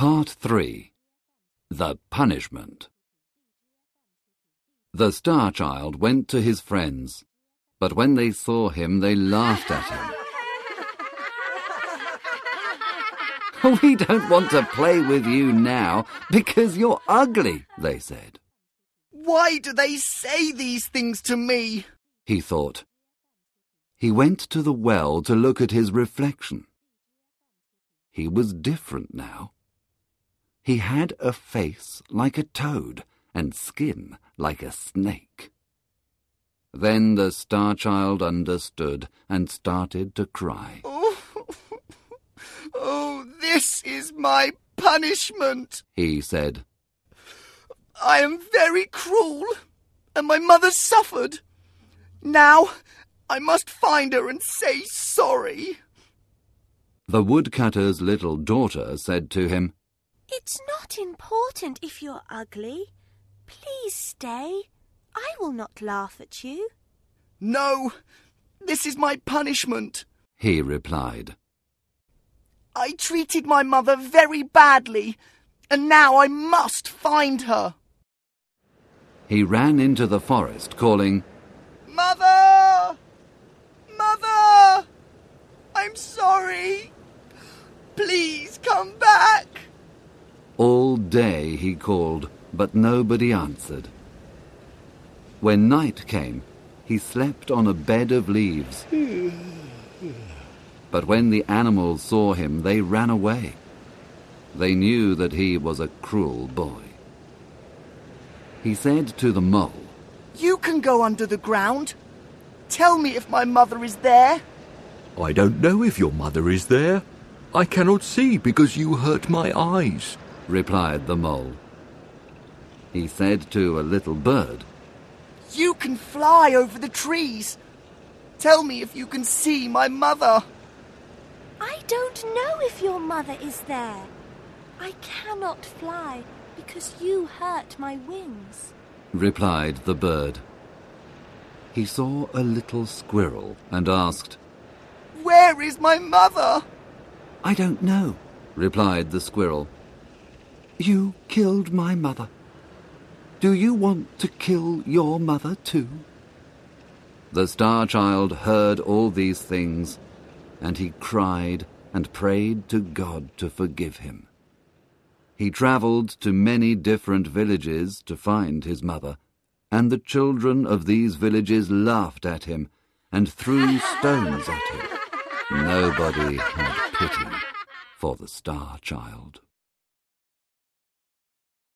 Part 3 The Punishment The Star Child went to his friends, but when they saw him, they laughed at him. we don't want to play with you now because you're ugly, they said. Why do they say these things to me? He thought. He went to the well to look at his reflection. He was different now. He had a face like a toad and skin like a snake. Then the Star Child understood and started to cry. Oh, oh, this is my punishment, he said. I am very cruel, and my mother suffered. Now I must find her and say sorry. The woodcutter's little daughter said to him, It's not important if you're ugly. Please stay. I will not laugh at you. No, this is my punishment. He replied. I treated my mother very badly, and now I must find her. He ran into the forest, calling, Mother! Mother! I'm sorry. Please come back. All day he called, but nobody answered. When night came, he slept on a bed of leaves. But when the animals saw him, they ran away. They knew that he was a cruel boy. He said to the mole, You can go under the ground. Tell me if my mother is there. I don't know if your mother is there. I cannot see because you hurt my eyes, replied the mole. He said to a little bird, You can fly over the trees. Tell me if you can see my mother. I don't know if your mother is there. I cannot fly because you hurt my wings, replied the bird. He saw a little squirrel and asked, Where is my mother? I don't know, replied the squirrel. You killed my mother. Do you want to kill your mother too? The Star Child heard all these things, and he cried and prayed to God to forgive him. He travelled to many different villages to find his mother, and the children of these villages laughed at him and threw stones at him. Nobody had pity for the Star Child.